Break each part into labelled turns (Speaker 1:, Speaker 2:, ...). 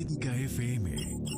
Speaker 1: Magnética FM.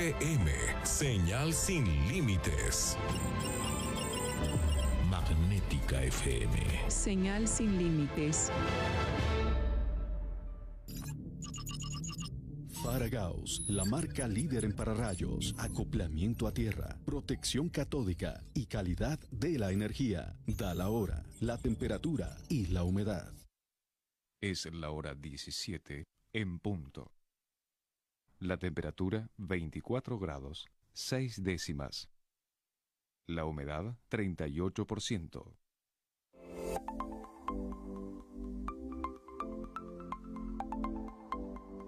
Speaker 1: señal sin límites. Magnética FM.
Speaker 2: Señal sin límites.
Speaker 3: Faragaos, la marca líder en pararrayos, acoplamiento a tierra, protección catódica y calidad de la energía. Da la hora, la temperatura y la humedad.
Speaker 4: Es la hora 17 en punto. La temperatura 24 grados 6 décimas. La humedad 38%.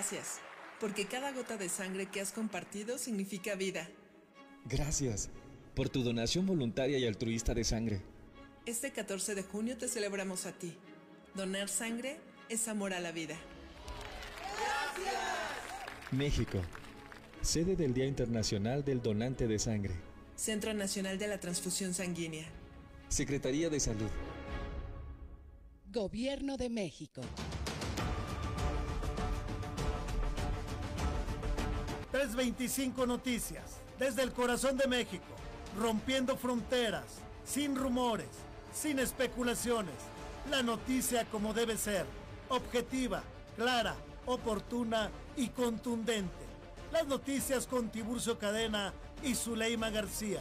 Speaker 5: Gracias, porque cada gota de sangre que has compartido significa vida.
Speaker 6: Gracias por tu donación voluntaria y altruista de sangre.
Speaker 5: Este 14 de junio te celebramos a ti. Donar sangre es amor a la vida.
Speaker 6: Gracias. México, sede del Día Internacional del Donante de Sangre.
Speaker 5: Centro Nacional de la Transfusión Sanguínea.
Speaker 6: Secretaría de Salud.
Speaker 7: Gobierno de México.
Speaker 8: 325 Noticias, desde el corazón de México, rompiendo fronteras, sin rumores, sin especulaciones. La noticia como debe ser, objetiva, clara, oportuna y contundente. Las noticias con Tiburcio Cadena y Zuleima García.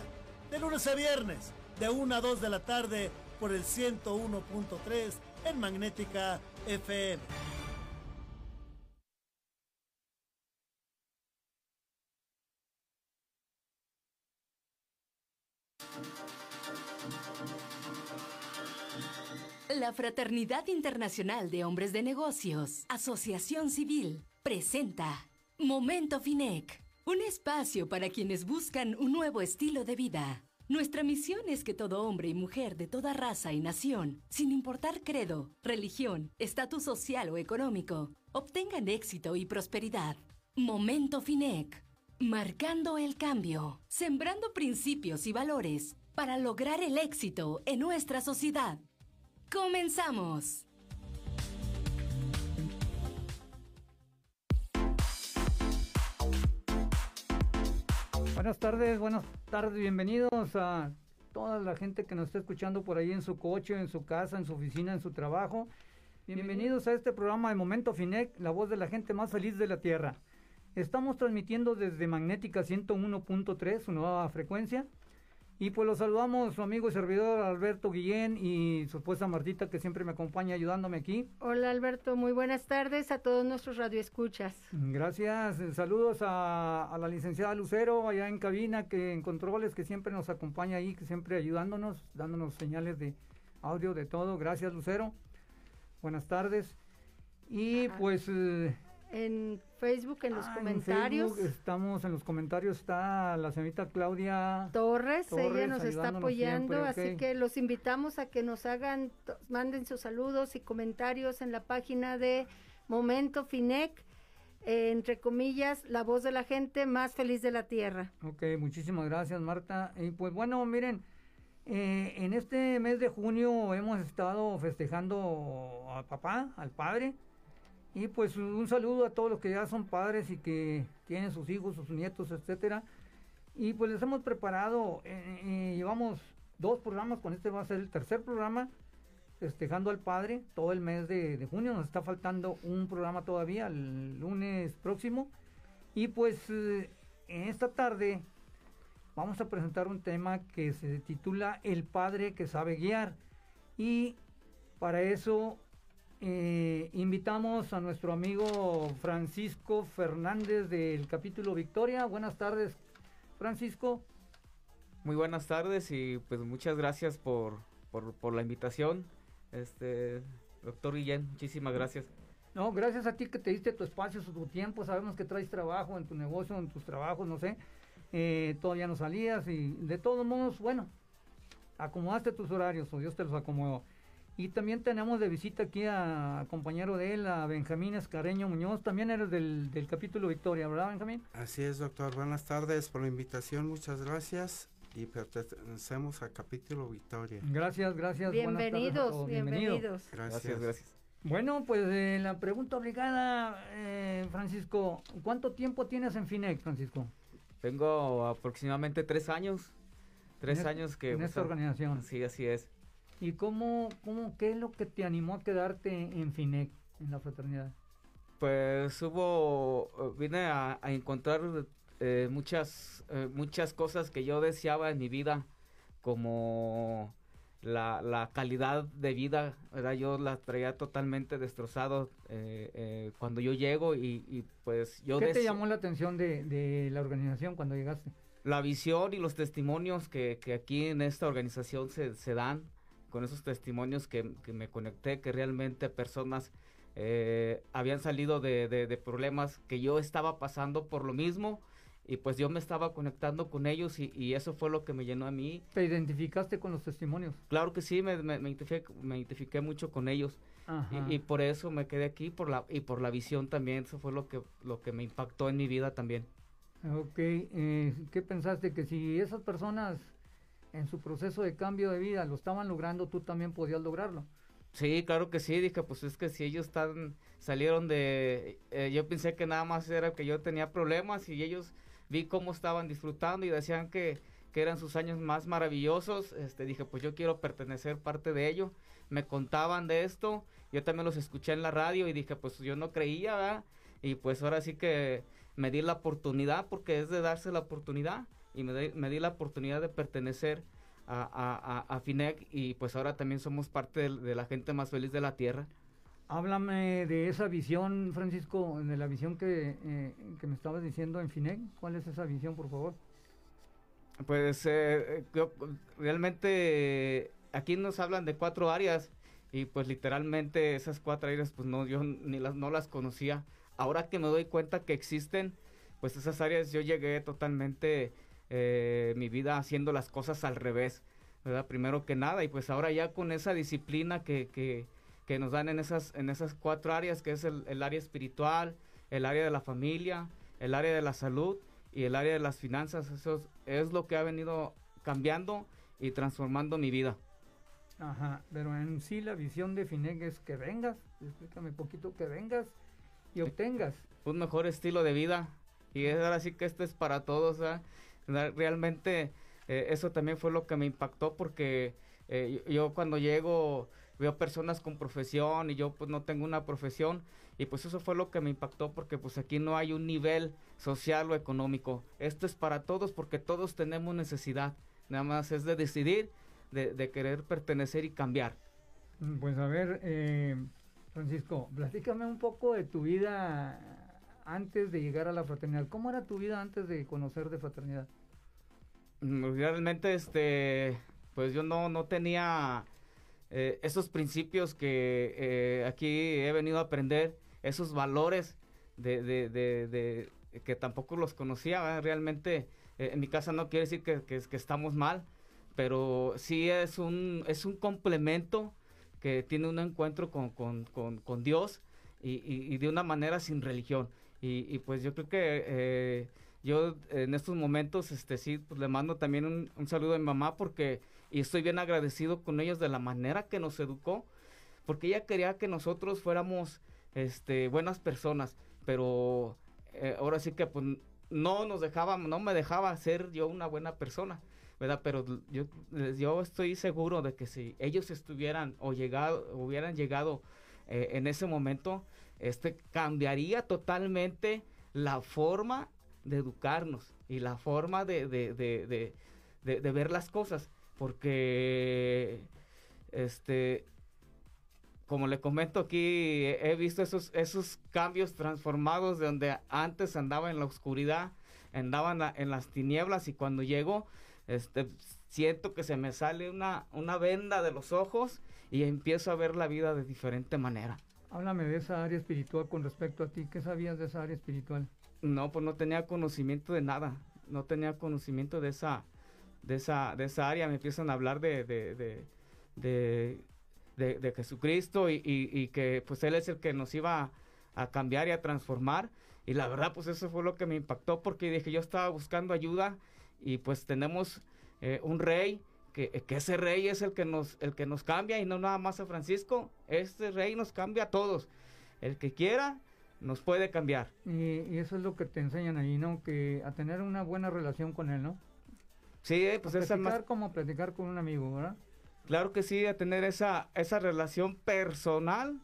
Speaker 8: De lunes a viernes, de 1 a 2 de la tarde, por el 101.3 en Magnética FM.
Speaker 9: La Fraternidad Internacional de Hombres de Negocios, Asociación Civil, presenta Momento FINEC, un espacio para quienes buscan un nuevo estilo de vida. Nuestra misión es que todo hombre y mujer de toda raza y nación, sin importar credo, religión, estatus social o económico, obtengan éxito y prosperidad. Momento FINEC, marcando el cambio, sembrando principios y valores para lograr el éxito en nuestra sociedad. ¡Comenzamos!
Speaker 10: Buenas tardes, buenas tardes, bienvenidos a toda la gente que nos está escuchando por ahí en su coche, en su casa, en su oficina, en su trabajo. Bienvenidos a este programa de Momento Finec, la voz de la gente más feliz de la Tierra. Estamos transmitiendo desde Magnética 101.3, su nueva frecuencia, y pues los saludamos su amigo y servidor Alberto Guillén y su esposa Martita que siempre me acompaña ayudándome aquí.
Speaker 11: Hola Alberto, muy buenas tardes a todos nuestros radioescuchas.
Speaker 10: Gracias, saludos a, a, la licenciada Lucero allá en cabina que en controles que siempre nos acompaña ahí, que siempre ayudándonos, dándonos señales de audio de todo. Gracias Lucero. Buenas tardes. Y Ajá. pues eh,
Speaker 11: en Facebook, en los ah, comentarios.
Speaker 10: En Facebook estamos en los comentarios, está la señorita Claudia
Speaker 11: Torres, Torres ella nos está apoyando, siempre, así okay. que los invitamos a que nos hagan, manden sus saludos y comentarios en la página de Momento Finec, eh, entre comillas, la voz de la gente más feliz de la tierra.
Speaker 10: Ok, muchísimas gracias Marta. Y pues bueno, miren, eh, en este mes de junio hemos estado festejando a papá, al padre, y pues un saludo a todos los que ya son padres y que tienen sus hijos, sus nietos, etcétera. Y pues les hemos preparado, eh, eh, llevamos dos programas, con este va a ser el tercer programa. festejando al Padre todo el mes de, junio. Nos está faltando un programa todavía el lunes próximo. Y pues eh, esta tarde vamos a presentar un tema que se titula El Padre que sabe guiar. Y para eso eh, invitamos a nuestro amigo Francisco Fernández del capítulo Victoria. Buenas tardes, Francisco.
Speaker 7: Muy buenas tardes y pues muchas gracias por, por, la invitación. Este, doctor Guillén, muchísimas gracias.
Speaker 10: No, gracias a ti que te diste tu espacio, tu tiempo. Sabemos que traes trabajo en tu negocio, en tus trabajos, no sé. Eh, todavía no salías y de todos modos, bueno, acomodaste tus horarios o Dios te los acomodó. Y también tenemos de visita aquí a, compañero de él, a Benjamín Escareño Muñoz. También eres del, del capítulo Victoria, ¿verdad, Benjamín?
Speaker 12: Así es, doctor. Buenas tardes por la invitación. Muchas gracias y pertenecemos al capítulo Victoria.
Speaker 10: Gracias, gracias.
Speaker 11: Bienvenidos, bienvenidos.
Speaker 12: Gracias. gracias.
Speaker 10: Bueno, pues eh, la pregunta obligada, eh, Francisco, ¿cuánto tiempo tienes en FINEC, Francisco?
Speaker 7: Tengo aproximadamente tres años, tres años que...
Speaker 10: En esta organización.
Speaker 7: Sí, así es.
Speaker 10: ¿Y cómo, cómo, qué es lo que te animó a quedarte en FINEC, en la fraternidad?
Speaker 7: Pues hubo, vine a encontrar eh, muchas, eh, muchas cosas que yo deseaba en mi vida, como la, calidad de vida, ¿verdad? Yo la traía totalmente destrozado eh, cuando yo llego y, pues yo...
Speaker 10: ¿Qué te llamó la atención de, la organización cuando llegaste?
Speaker 7: La visión y los testimonios que, aquí en esta organización se, se dan, con esos testimonios que, que, me conecté, que realmente personas habían salido de, de, problemas que yo estaba pasando por lo mismo y pues yo me estaba conectando con ellos y, eso fue lo que me llenó a mí.
Speaker 10: ¿Te identificaste con los testimonios?
Speaker 7: Claro que sí, me, me, me, identifiqué, mucho con ellos y, por eso me quedé aquí por la, y por la visión también, eso fue lo que, lo que me impactó en mi vida también.
Speaker 10: Ok, eh, ¿qué pensaste? Que si esas personas en su proceso de cambio de vida lo estaban logrando, tú también podías lograrlo.
Speaker 7: Sí, claro que sí, dije, pues es que si ellos están, salieron de, eh, yo pensé que nada más era que yo tenía problemas y ellos vi cómo estaban disfrutando y decían que, que eran sus años más maravillosos. Este, dije, pues yo quiero pertenecer parte de ello. Me contaban de esto, yo también los escuché en la radio y dije, pues yo no creía, ¿verdad? Y pues ahora sí que me di la oportunidad, porque es de darse la oportunidad, y me, di, me di la oportunidad de pertenecer a, a, a, FINEC y pues ahora también somos parte de la gente más feliz de la tierra.
Speaker 10: Háblame de esa visión, Francisco, de la visión que, eh, que me estabas diciendo en FINEC. ¿Cuál es esa visión, por favor?
Speaker 7: Pues eh, realmente aquí nos hablan de cuatro áreas y pues literalmente esas cuatro áreas pues no yo ni las no las conocía. Ahora que me doy cuenta que existen, pues esas áreas yo llegué totalmente eh, mi vida haciendo las cosas al revés, ¿verdad? Primero que nada y pues ahora ya con esa disciplina que, que que nos dan en esas, en esas cuatro áreas, que es el, área espiritual, el área de la familia, el área de la salud y el área de las finanzas. Eso es, lo que ha venido cambiando y transformando mi vida.
Speaker 10: Ajá, pero en sí la visión de FINEG es que vengas, explícame un poquito, que vengas y obtengas.
Speaker 7: Un mejor estilo de vida. Y es ahora sí que esto es para todos. Realmente eh, eso también fue lo que me impactó porque eh, yo cuando llego veo personas con profesión y yo pues no tengo una profesión y pues eso fue lo que me impactó porque pues aquí no hay un nivel social o económico. Esto es para todos porque todos tenemos necesidad. Nada más es de decidir, de, querer pertenecer y cambiar.
Speaker 10: Mm, pues a ver, eh, Francisco, platícame un poco de tu vida antes de llegar a la fraternidad. ¿Cómo era tu vida antes de conocer de fraternidad?
Speaker 7: Mm, realmente, este, pues yo no, no tenía eh, esos principios que eh, aquí he venido a aprender, esos valores de, de, de, que tampoco los conocía, realmente eh, en mi casa no quiere decir que, que, estamos mal, pero sí es un, es un complemento que tiene un encuentro con, con, con, Dios y, y, de una manera sin religión. Y pues yo creo que yo en estos momentos, este sí, pues le mando también un, un saludo a mi mamá porque y estoy bien agradecido con ellos de la manera que nos educó, porque ella quería que nosotros fuéramos este, buenas personas, pero eh, ahora sí que pues, no nos dejaba, no me dejaba ser yo una buena persona, ¿verdad? Pero yo, yo estoy seguro de que si ellos estuvieran o llegado, hubieran llegado eh, en ese momento, este cambiaría totalmente la forma de educarnos y la forma de, de, de, de ver las cosas, porque este como le comento aquí, he visto esos, esos cambios transformados de donde antes andaba en la oscuridad, andaba en, las tinieblas y cuando llego, este, siento que se me sale una, una venda de los ojos y empiezo a ver la vida de diferente manera.
Speaker 10: Háblame de esa área espiritual con respecto a ti. ¿Qué sabías de esa área espiritual?
Speaker 7: No, pues no tenía conocimiento de nada. No tenía conocimiento de esa, de esa, de esa área. Me empiezan a hablar de, de, de de, Jesucristo y, que pues Él es el que nos iba a, cambiar y a transformar. Y la verdad pues eso fue lo que me impactó porque dije yo estaba buscando ayuda y pues tenemos eh, un rey que, que, ese rey es el que nos el que nos cambia y no nada más a Francisco este rey nos cambia a todos el que quiera nos puede cambiar
Speaker 10: y, eso es lo que te enseñan ahí no que a tener una buena relación con él no
Speaker 7: sí pues es
Speaker 10: más como platicar con un amigo verdad
Speaker 7: Claro que sí, a tener esa, esa relación personal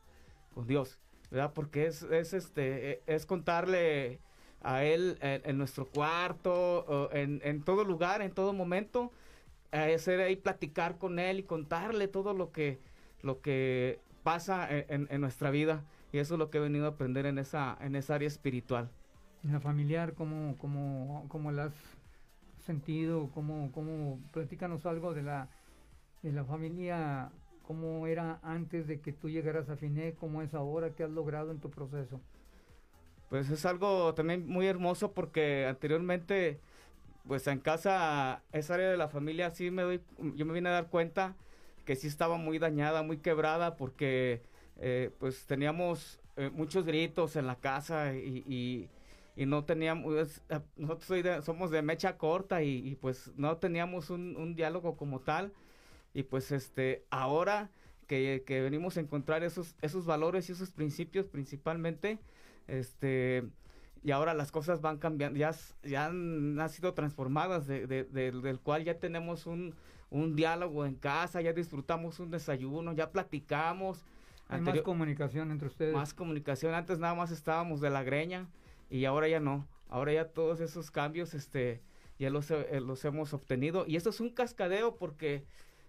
Speaker 7: con Dios, ¿verdad? Porque es, es este, es contarle a Él en, nuestro cuarto, en, en, todo lugar, en todo momento, hacer ahí platicar con Él y contarle todo lo que, lo que pasa en, en, nuestra vida. Y eso es lo que he venido a aprender en esa, en esa área espiritual.
Speaker 10: En la familiar, ¿cómo, cómo, cómo la has sentido? ¿Cómo, cómo, platícanos algo de la de la familia, cómo era antes de que tú llegaras a FINE, cómo es ahora, qué has logrado en tu proceso.
Speaker 7: Pues es algo también muy hermoso porque anteriormente, pues en casa, esa área de la familia, sí me doy, yo me vine a dar cuenta que sí estaba muy dañada, muy quebrada porque eh, pues teníamos eh, muchos gritos en la casa y, y, no teníamos, nosotros somos de mecha corta y, pues no teníamos un, un diálogo como tal y pues este, ahora que, venimos a encontrar esos, esos valores y esos principios principalmente, este, y ahora las cosas van cambiando, ya, ya han, sido transformadas, de, del cual ya tenemos un, un diálogo en casa, ya disfrutamos un desayuno, ya platicamos.
Speaker 10: Hay más comunicación entre ustedes.
Speaker 7: Más comunicación. Antes nada más estábamos de la greña y ahora ya no. Ahora ya todos esos cambios, este, ya los, eh, los hemos obtenido. Y esto es un cascadeo porque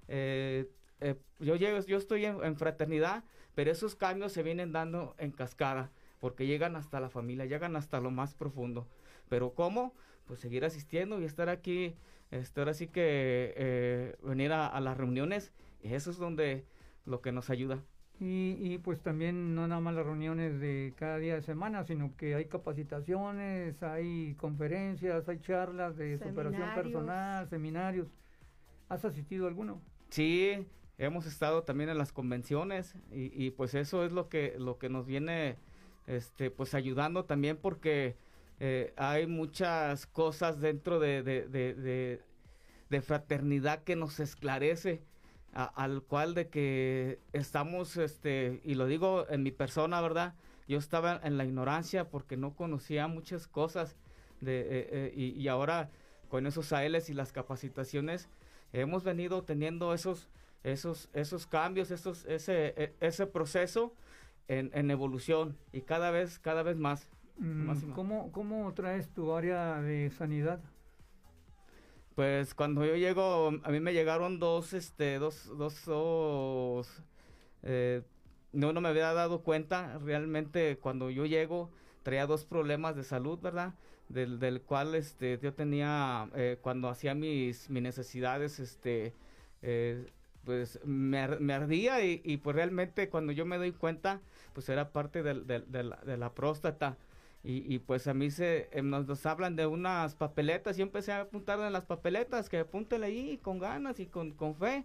Speaker 7: eh, eh, yo, llego, yo estoy en, fraternidad, pero esos cambios se vienen dando en cascada, porque llegan hasta la familia, llegan hasta lo más profundo. Pero ¿cómo? Pues seguir asistiendo y estar aquí, este, ahora sí que eh, venir a, las reuniones, y eso es donde lo que nos ayuda.
Speaker 10: Y, y, pues también no nada más las reuniones de cada día de semana, sino que hay capacitaciones, hay conferencias, hay charlas de superación personal, seminarios. ¿Has asistido a alguno?
Speaker 7: Sí, hemos estado también en las convenciones y, pues eso es lo que, lo que nos viene este, pues ayudando también porque eh, hay muchas cosas dentro de, de, fraternidad que nos esclarece al cual de que estamos, este, y lo digo en mi persona, ¿verdad? Yo estaba en la ignorancia porque no conocía muchas cosas de, eh, eh, y, y, ahora con esos ALs y las capacitaciones, hemos venido teniendo esos, esos, esos cambios, esos, ese, e, ese proceso en, en evolución y cada vez, cada vez más.
Speaker 10: Mm, ¿Cómo, ¿Cómo traes tu área de sanidad?
Speaker 7: Pues cuando yo llego, a mí me llegaron dos, este, dos, dos, eh, no, no me había dado cuenta, realmente cuando yo llego traía dos problemas de salud, ¿verdad? del, cual este, yo tenía, eh, cuando hacía mis, mis necesidades, este, eh, pues me, ardía y, y, pues realmente cuando yo me doy cuenta, pues era parte de, de, la, próstata. Y, y, pues a mí se, eh, nos, hablan de unas papeletas, yo empecé a apuntar en las papeletas, que apúntele ahí con ganas y con, con fe.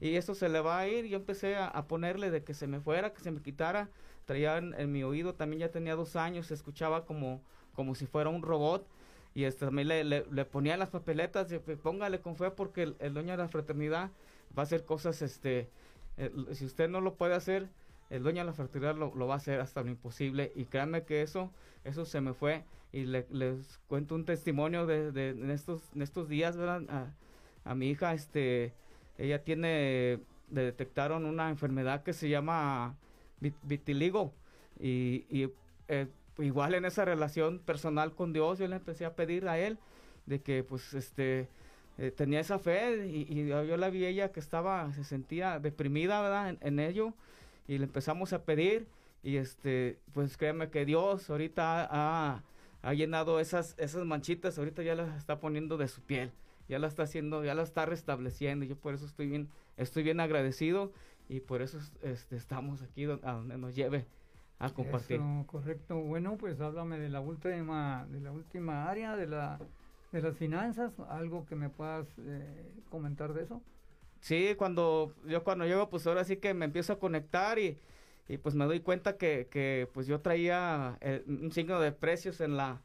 Speaker 7: Y eso se le va a ir, yo empecé a, ponerle de que se me fuera, que se me quitara. Traía en mi oído, también ya tenía dos años, escuchaba como como si fuera un robot. Y este, también le, le, ponía las papeletas, y, póngale con fe porque el, dueño de la fraternidad va a hacer cosas, este, si usted no lo puede hacer, el dueño de la fraternidad lo, va a hacer hasta lo imposible. Y créanme que eso, eso se me fue. Y les cuento un testimonio de, de en, estos, en estos días, ¿verdad? Ah, a mi hija, este, ella tiene, le detectaron una enfermedad que se llama vitiligo y, y eh, igual en esa relación personal con Dios yo le empecé a pedir a él de que pues este eh, tenía esa fe y, yo la vi ella que estaba se sentía deprimida verdad en, ello y le empezamos a pedir y este pues créeme que Dios ahorita ha, ha, llenado esas esas manchitas ahorita ya las está poniendo de su piel ya la está haciendo ya la está restableciendo yo por eso estoy bien estoy bien agradecido y por eso este, estamos aquí a donde nos lleve a compartir.
Speaker 10: correcto. Bueno, pues háblame de la última, de la última área de la de las finanzas, algo que me puedas eh, comentar de eso.
Speaker 7: Sí, cuando yo cuando llego, pues ahora sí que me empiezo a conectar y, y pues me doy cuenta que, que pues yo traía eh, un signo de precios en la,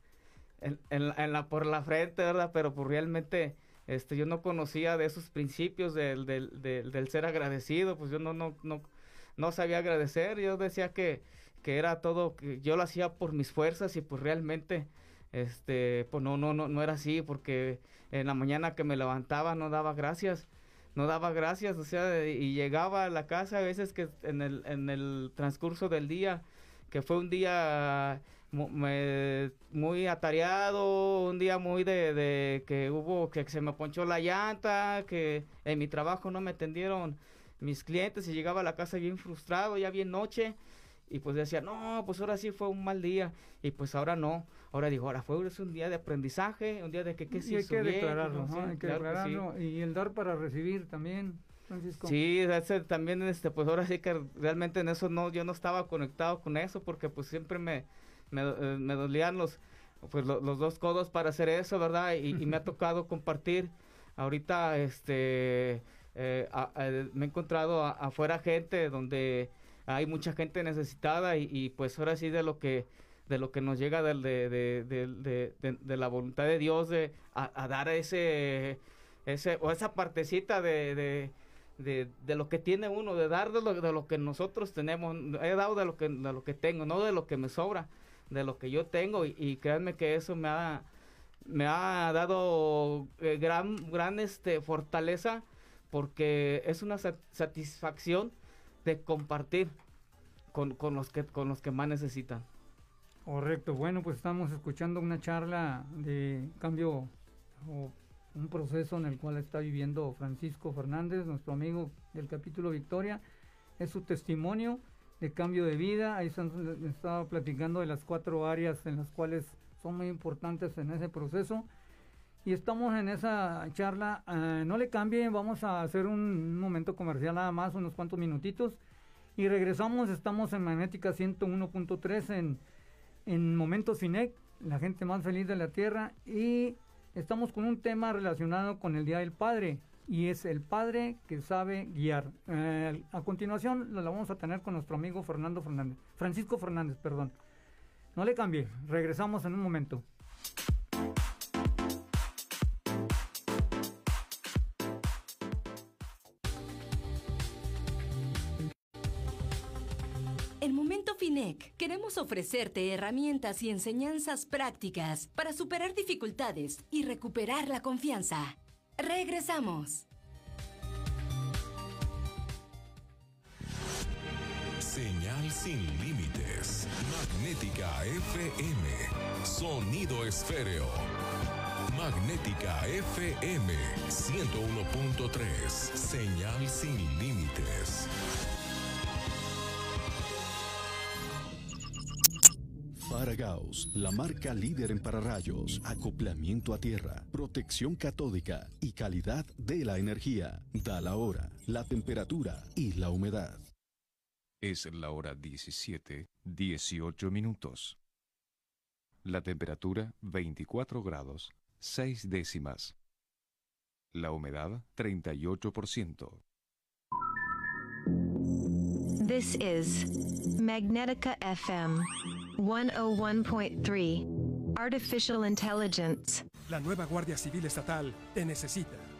Speaker 7: en, en, la, por la frente, ¿verdad? Pero pues realmente este yo no conocía de esos principios del, del, del, del ser agradecido, pues yo no, no, no, no sabía agradecer, yo decía que que era todo, que yo lo hacía por mis fuerzas y pues realmente, este, pues no, no, no, no era así, porque en la mañana que me levantaba no daba gracias, no daba gracias, o sea, y llegaba a la casa a veces que en el, en el transcurso del día, que fue un día muy atareado, un día muy de, de, que hubo, que se me ponchó la llanta, que en mi trabajo no me atendieron mis clientes y llegaba a la casa bien frustrado, ya bien noche, y pues decía, no, pues ahora sí fue un mal día, y pues ahora no, ahora digo, ahora fue un día de aprendizaje, un día de que, qué
Speaker 10: sí, hay que declararlo, hay que declararlo, y el dar para recibir también. Francisco.
Speaker 7: Sí, ese, también este pues ahora sí que realmente en eso no yo no estaba conectado con eso porque pues siempre me me, eh, dolían los pues los dos codos para hacer eso, ¿verdad? Y, me ha tocado compartir ahorita este eh, me he encontrado afuera gente donde hay mucha gente necesitada y, pues ahora sí de lo que de lo que nos llega de, de, de, la voluntad de Dios de a, dar ese ese o esa partecita de, de, lo que tiene uno de dar de lo, de lo que nosotros tenemos. He dado de lo que de lo que tengo no de lo que me sobra de lo que yo tengo. Y, créanme que eso me ha me ha dado eh, gran gran este fortaleza porque es una satisfacción de compartir con, con, los que, con los que más necesitan.
Speaker 10: Correcto, bueno, pues estamos escuchando una charla de cambio o un proceso en el cual está viviendo Francisco Fernández, nuestro amigo del capítulo Victoria. Es su testimonio de cambio de vida. Ahí estaba platicando de las cuatro áreas en las cuales son muy importantes en ese proceso. Y estamos en esa charla. Eh, no le cambien, vamos a hacer un momento comercial nada más, unos cuantos minutitos. Y regresamos, estamos en Magnética 101.3 en, en Momentos Finec, la gente más feliz de la Tierra. Y estamos con un tema relacionado con el Día del Padre. Y es el padre que sabe guiar. Eh, a continuación lo vamos a tener con nuestro amigo Fernando Fernández. Francisco Fernández, perdón. No le cambie, regresamos en un momento.
Speaker 9: Ofrecerte herramientas y enseñanzas prácticas para superar dificultades y recuperar la confianza. Regresamos.
Speaker 1: Señal sin límites. Magnética FM. Sonido esféreo. Magnética FM 101.3. Señal sin límites.
Speaker 3: La marca líder en pararrayos, acoplamiento a tierra, protección catódica y calidad de la energía. Da la hora, la temperatura y la humedad.
Speaker 4: Es la hora 17, 18 minutos. La temperatura 24 grados, 6 décimas. La humedad 38%.
Speaker 13: This is Magnetica FM 101.3 Artificial Intelligence.
Speaker 14: La nueva Guardia Civil Estatal te necesita.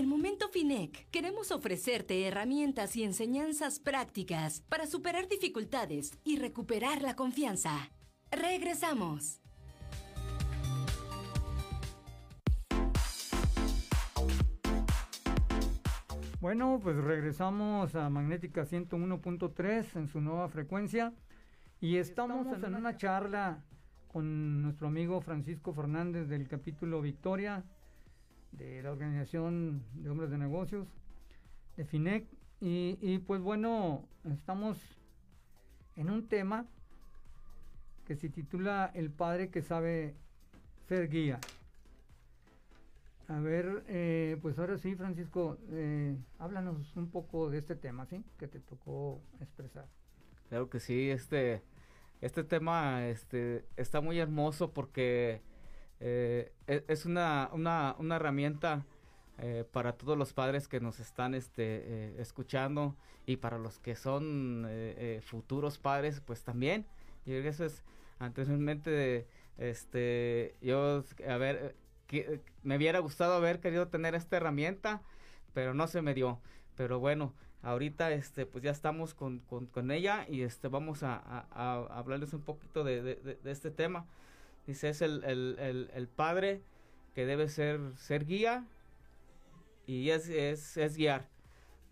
Speaker 9: En Momento FINEC queremos ofrecerte herramientas y enseñanzas prácticas para superar dificultades y recuperar la confianza. Regresamos.
Speaker 10: Bueno, pues regresamos a Magnética 101.3 en su nueva frecuencia y estamos, en una charla con nuestro amigo Francisco Fernández del capítulo Victoria de la Organización de Hombres de Negocios, de FINEC. Y, pues bueno, estamos en un tema que se titula El padre que sabe ser guía. A ver, eh, pues ahora sí, Francisco, eh, háblanos un poco de este tema, ¿sí? Que te tocó expresar.
Speaker 7: Claro que sí, este, este tema este, está muy hermoso porque eh, e, es una, una, una herramienta eh, para todos los padres que nos están este, eh, escuchando y para los que son futuros padres, pues también. Y eso es anteriormente, este, yo, a ver, que, me hubiera gustado haber querido tener esta herramienta, pero no se me dio. Pero bueno, ahorita este pues ya estamos con, con, ella y este vamos a, hablarles un poquito de, de este tema Dice, es el, el, el, padre que debe ser, ser guía y es, es, guiar.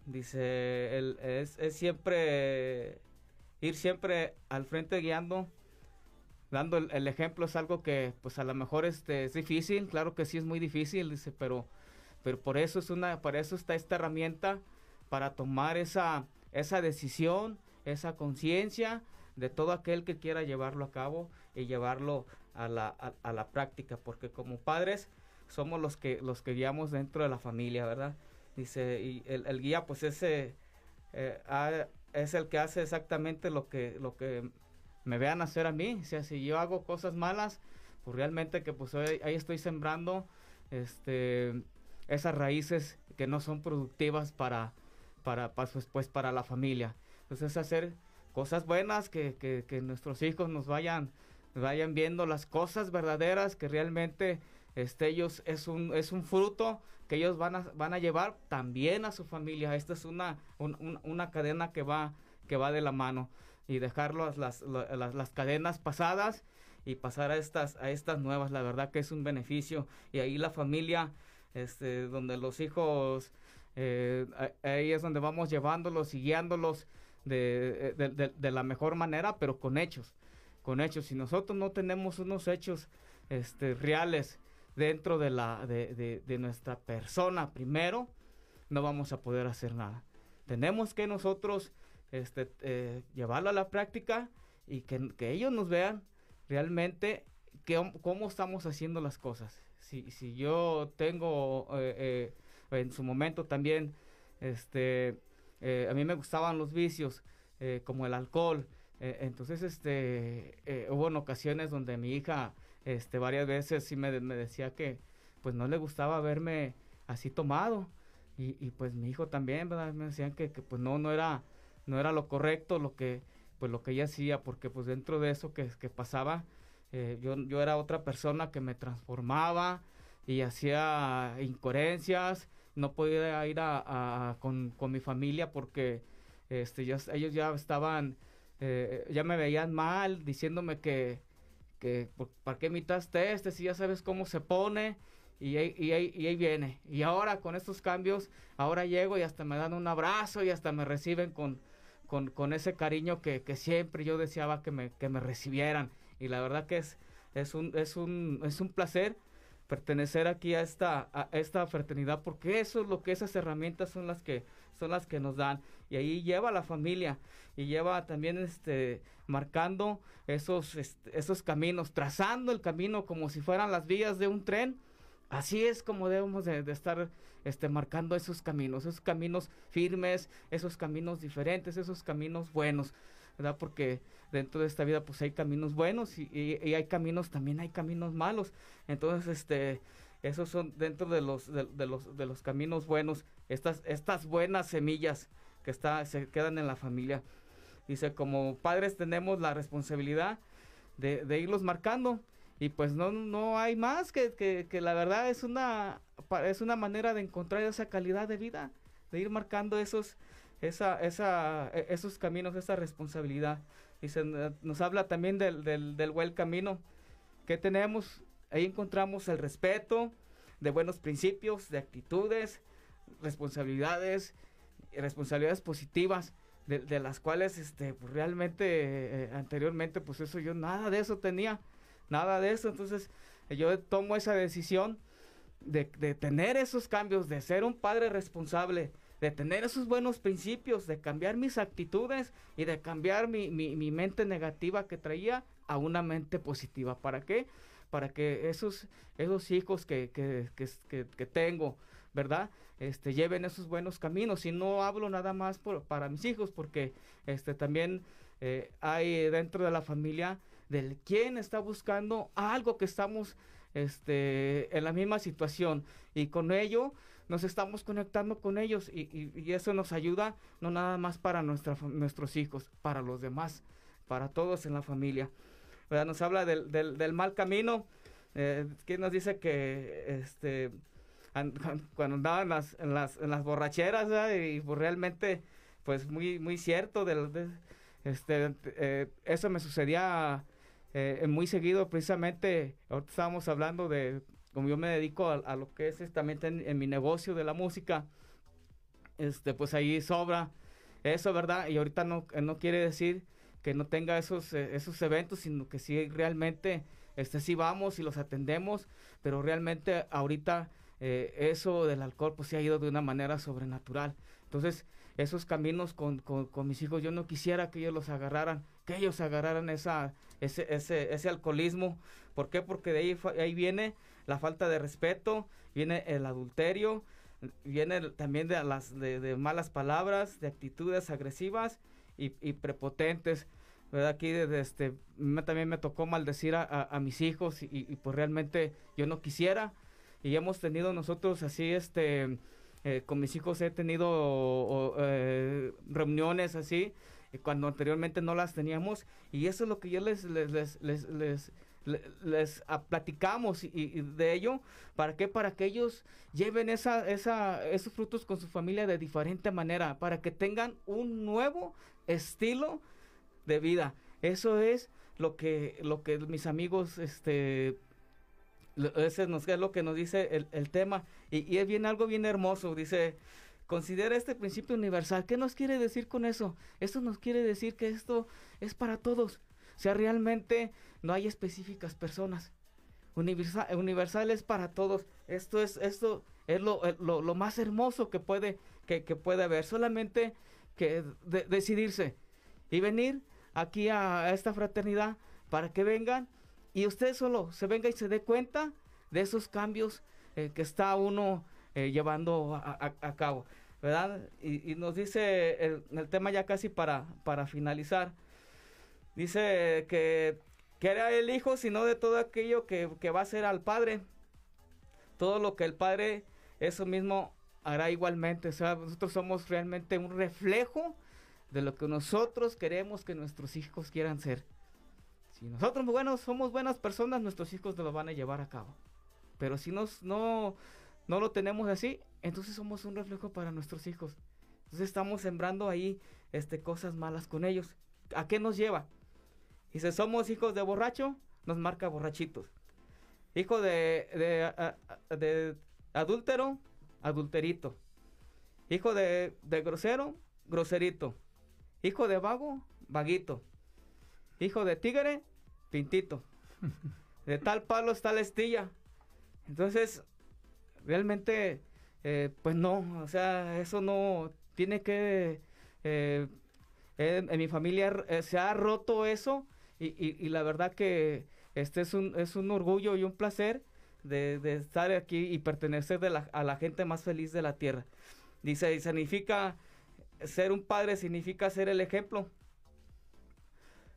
Speaker 7: Dice, el, es, es siempre ir siempre al frente guiando, dando el, ejemplo es algo que pues a lo mejor este, es difícil, claro que sí es muy difícil, dice, pero, pero por eso es una, para eso está esta herramienta, para tomar esa, esa decisión, esa conciencia de todo aquel que quiera llevarlo a cabo y llevarlo a la, a, la práctica, porque como padres somos los que, los que guiamos dentro de la familia, ¿verdad? Dice, y el, guía pues ese eh, es el que hace exactamente lo que, lo que me vean hacer a mí. O sea, si yo hago cosas malas, pues realmente que pues ahí estoy sembrando este esas raíces que no son productivas para, para, pues, pues, para la familia. Entonces hacer cosas buenas, que, que nuestros hijos nos vayan vayan viendo las cosas verdaderas que realmente este, ellos es un, es un fruto que ellos van a, van a llevar también a su familia. Esta es una, una cadena que va, que va de la mano y dejar las, las, las, cadenas pasadas y pasar a estas, a estas nuevas. La verdad que es un beneficio y ahí la familia, este, donde los hijos, eh, ahí es donde vamos llevándolos y guiándolos de, de, de la mejor manera, pero con hechos con hechos. Si nosotros no tenemos unos hechos este, reales dentro de, la, de, nuestra persona primero, no vamos a poder hacer nada. Tenemos que nosotros este, eh, llevarlo a la práctica y que, ellos nos vean realmente cómo estamos haciendo las cosas. Si, si yo tengo eh, eh, en su momento también, este, a mí me gustaban los vicios como el alcohol, eh, entonces, este, eh, hubo en ocasiones donde mi hija, este, varias veces sí me, decía que, pues, no le gustaba verme así tomado. Y, y pues mi hijo también, ¿verdad? Me decían que, que, pues, no, no era, no era lo correcto lo que, pues, lo que ella hacía, porque, pues, dentro de eso que, que pasaba, eh, yo, yo era otra persona que me transformaba y hacía incoherencias, no podía ir a, a con, con mi familia porque, este, ya, ellos ya estaban eh, ya me veían mal, diciéndome que, que ¿para qué imitaste este si ya sabes cómo se pone? Y ahí, y, ahí, y ahí viene. Y ahora con estos cambios, ahora llego y hasta me dan un abrazo y hasta me reciben con, con, con ese cariño que, que, siempre yo deseaba que me, que me recibieran. Y la verdad que es, es, un, es, un, es un placer pertenecer aquí a esta, a esta fraternidad, porque eso es lo que esas herramientas son las que, son las que nos dan. Y ahí lleva la familia y lleva también este, marcando esos, este, esos caminos, trazando el camino como si fueran las vías de un tren. Así es como debemos de, estar este, marcando esos caminos, esos caminos firmes, esos caminos diferentes, esos caminos buenos, ¿verdad? Porque dentro de esta vida pues hay caminos buenos y, y, hay caminos, también hay caminos malos. Entonces, este, esos son dentro de los, de, los, de los caminos buenos, estas, estas buenas semillas que está, se quedan en la familia. Dice, como padres tenemos la responsabilidad de, de irlos marcando y pues no, no hay más que, que, que, la verdad es una, es una manera de encontrar esa calidad de vida, de ir marcando esos, esa, esa, e, esos caminos, esa responsabilidad. Dice, nos habla también del, del, del buen camino que tenemos. Ahí encontramos el respeto de buenos principios, de actitudes, responsabilidades, responsabilidades positivas, de, las cuales este, pues realmente eh, anteriormente, pues eso yo nada de eso tenía, nada de eso. Entonces yo tomo esa decisión de, tener esos cambios, de ser un padre responsable, de tener esos buenos principios, de cambiar mis actitudes y de cambiar mi, mi, mente negativa que traía a una mente positiva. ¿Para qué? Para que esos, esos hijos que, que, que, tengo, ¿verdad? Este, lleven esos buenos caminos. Y no hablo nada más por, para mis hijos, porque este, también eh, hay dentro de la familia del quien está buscando algo que estamos este, en la misma situación. Y con ello nos estamos conectando con ellos y, y, eso nos ayuda no nada más para nuestra, nuestros hijos, para los demás, para todos en la familia. ¿Verdad? Nos habla del, del, del mal camino, eh, que nos dice que este, cuando andaban en las, en las, en las borracheras, y pues realmente, pues muy, muy cierto, de, este, eh, eso me sucedía eh, muy seguido, precisamente, ahorita estábamos hablando de como yo me dedico a, lo que es también en, mi negocio de la música, este, pues ahí sobra eso, ¿verdad? Y ahorita no, no quiere decir que no tenga esos, eh, esos eventos, sino que sí realmente, este, sí vamos y los atendemos, pero realmente ahorita eh, eso del alcohol pues sí ha ido de una manera sobrenatural. Entonces, esos caminos con, con, mis hijos, yo no quisiera que ellos los agarraran, que ellos agarraran esa, ese, ese, ese alcoholismo. ¿Por qué? Porque de ahí, ahí viene la falta de respeto, viene el adulterio, viene también de las de, malas palabras, de actitudes agresivas y, prepotentes. ¿Verdad? Aquí desde este, también me tocó maldecir a, a, mis hijos y, y, pues realmente yo no quisiera. Y hemos tenido nosotros así, este, eh, con mis hijos he tenido eh, reuniones así, cuando anteriormente no las teníamos. Y eso es lo que yo les, les, les, les les platicamos y, de ello. ¿Para qué? Para que ellos lleven esa, esa, esos frutos con su familia de diferente manera, para que tengan un nuevo estilo de vida. Eso es lo que, lo que mis amigos, este, ese nos, es lo que nos dice el, el tema. Y, y, es bien algo bien hermoso. Dice, considera este principio universal. ¿Qué nos quiere decir con eso? Esto nos quiere decir que esto es para todos. O sea, realmente no hay específicas personas. Universal, universal es para todos. Esto es, esto es lo, lo, más hermoso que puede, que, que puede haber. Solamente que decidirse y venir aquí a, esta fraternidad para que vengan y usted solo se venga y se dé cuenta de esos cambios eh, que está uno eh, llevando a, cabo, ¿verdad? Y, nos dice el, el, tema ya casi para, para finalizar. Dice que, que era el Hijo, sino de todo aquello que, va a ser al Padre. Todo lo que el Padre, eso mismo hará igualmente. O sea, nosotros somos realmente un reflejo de lo que nosotros queremos que nuestros hijos quieran ser. Si nosotros buenos, somos buenas personas, nuestros hijos nos lo van a llevar a cabo. Pero si nos, no, no lo tenemos así, entonces somos un reflejo para nuestros hijos. Entonces estamos sembrando ahí este, cosas malas con ellos. ¿A qué nos lleva? Y si somos hijos de borracho, nos marca borrachitos. Hijo de, de adúltero, adulterito. Hijo de, de grosero, groserito. Hijo de vago, vaguito. Hijo de tigre, pintito. De tal palo está la estilla. Entonces, realmente, eh, pues no, o sea, eso no tiene que... Eh, en, mi familia eh, se ha roto eso y, y, la verdad que este es un, es un orgullo y un placer de, de estar aquí y pertenecer de la, a la gente más feliz de la tierra. Dice, significa, ser un padre significa ser el ejemplo.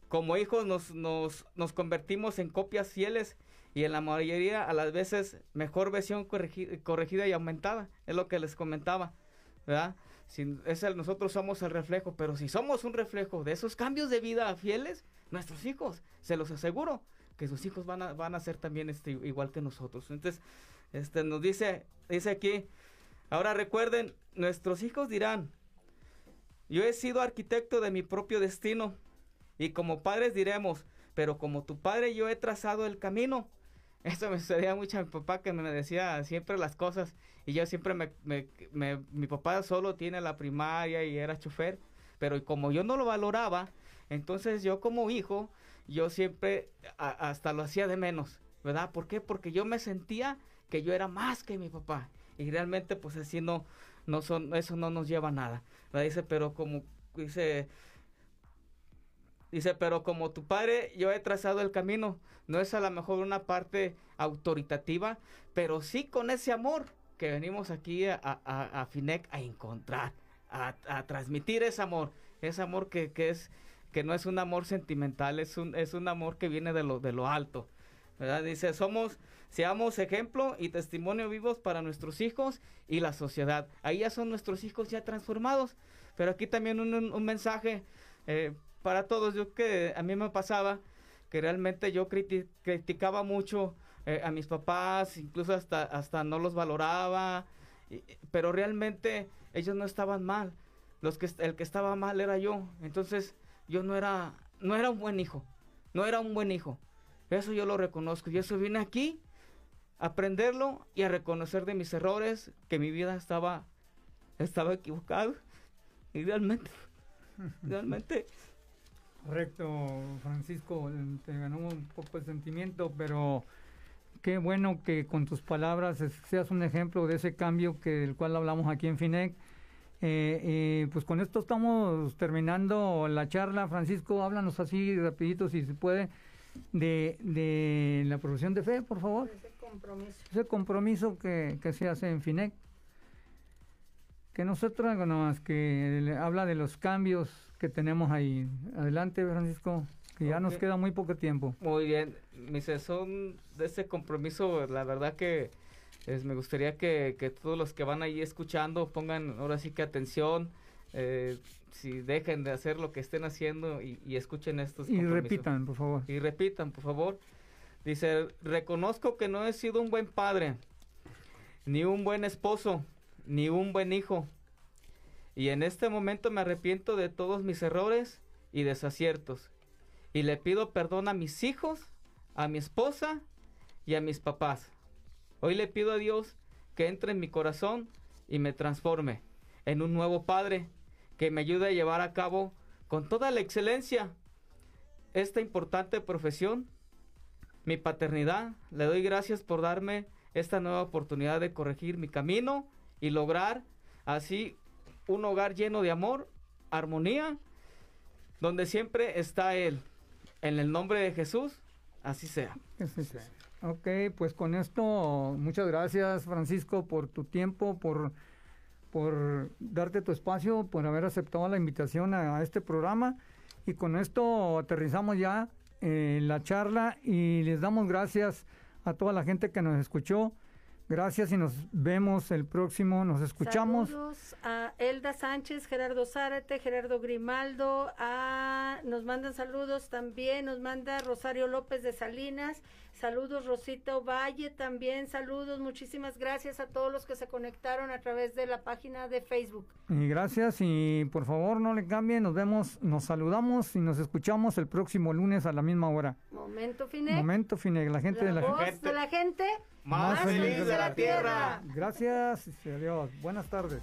Speaker 7: Como hijos nos, nos, nos convertimos en copias fieles y en la mayoría a las veces mejor versión corregida y aumentada. Es lo que les comentaba, ¿verdad? Es el, nosotros somos el reflejo, pero si somos un reflejo de esos cambios de vida fieles, nuestros hijos, se los aseguro, que sus hijos van a, van a ser también este, igual que nosotros. Entonces, este, nos dice, dice aquí, ahora recuerden, nuestros hijos dirán, yo he sido arquitecto de mi propio destino, y como padres diremos, pero como tu padre yo he trazado el camino. Eso me sucedía mucho a mi papá que me decía siempre las cosas y yo siempre me, me, mi papá solo tiene la primaria y era chofer, pero como yo no lo valoraba, entonces yo como hijo, yo siempre hasta lo hacía de menos, ¿verdad? ¿Por qué? Porque yo me sentía que yo era más que mi papá y realmente pues así no, no son, eso no nos lleva a nada. Dice, pero como, dice, Dice, pero como tu padre, yo he trazado el camino. No es a lo mejor una parte autoritativa, pero sí con ese amor que venimos aquí a, a, a FINEC a encontrar, a, a, transmitir ese amor. Ese amor que, que, es, que no es un amor sentimental, es un, es un amor que viene de lo, de lo alto. ¿verdad? Dice, somos, seamos ejemplo y testimonio vivos para nuestros hijos y la sociedad. Ahí ya son nuestros hijos ya transformados. Pero aquí también un, mensaje eh, para todos. Yo que a mí me pasaba que realmente yo criticaba mucho eh, a mis papás, incluso hasta, hasta no los valoraba, pero realmente ellos no estaban mal. Los que, el que estaba mal era yo. Entonces yo no era, no era un buen hijo. No era un buen hijo. Eso yo lo reconozco. Y eso vine aquí aprenderlo y a reconocer de mis errores, que mi vida estaba, estaba equivocada. Y realmente, realmente
Speaker 10: Correcto, Francisco, te ganó un poco el sentimiento, pero qué bueno que con tus palabras seas un ejemplo de ese cambio que del cual hablamos aquí en FINEC. Eh, pues con esto estamos terminando la charla. Francisco, háblanos así rapidito si se puede de, de la profesión de fe, por favor.
Speaker 11: Ese compromiso.
Speaker 10: Ese compromiso que, que se hace en FINEC. Que nosotros, más que habla de los cambios que tenemos ahí. Adelante, Francisco, que ya nos queda muy poco tiempo.
Speaker 7: Muy bien, mis son de ese compromiso, la verdad que es, me gustaría que, que, todos los que van ahí escuchando pongan ahora sí que atención, eh, si dejen de hacer lo que estén haciendo y, y escuchen estos.
Speaker 10: Y repitan, por favor.
Speaker 7: Y repitan, por favor. Dice, reconozco que no he sido un buen padre, ni un buen esposo, ni un buen hijo y en este momento me arrepiento de todos mis errores y desaciertos. Y le pido perdón a mis hijos, a mi esposa y a mis papás. Hoy le pido a Dios que entre en mi corazón y me transforme en un nuevo padre que me ayude a llevar a cabo con toda la excelencia esta importante profesión, mi paternidad. Le doy gracias por darme esta nueva oportunidad de corregir mi camino y lograr así un hogar lleno de amor, armonía, donde siempre está Él. En el nombre de Jesús, así sea.
Speaker 10: Ok, pues con esto, muchas gracias Francisco por tu tiempo, por, por darte tu espacio, por haber aceptado la invitación a, este programa. Y con esto aterrizamos ya en la charla y les damos gracias a toda la gente que nos escuchó. Gracias y nos vemos el próximo, nos escuchamos.
Speaker 11: Saludos a Elda Sánchez, Gerardo Zárate, Gerardo Grimaldo, a, nos mandan saludos también, nos manda Rosario López de Salinas, saludos Rosita Valle también, saludos, muchísimas gracias a todos los que se conectaron a través de la página de Facebook.
Speaker 10: Y gracias y por favor no le cambien, nos vemos, nos saludamos y nos escuchamos el próximo lunes a la misma hora.
Speaker 11: Momento Finec.
Speaker 10: Momento Finec, la gente de la,
Speaker 11: gente. de la gente
Speaker 7: más, feliz, de la tierra.
Speaker 10: Gracias y adiós. Buenas tardes.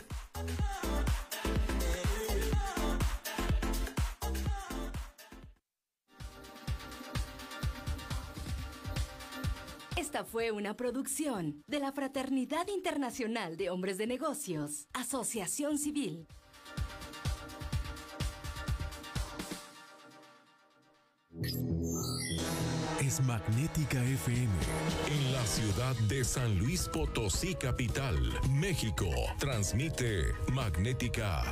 Speaker 9: Esta fue una producción de la Fraternidad Internacional de Hombres de Negocios, Asociación Civil.
Speaker 1: Magnética FM en la ciudad de San Luis Potosí, capital, México. Transmite Magnética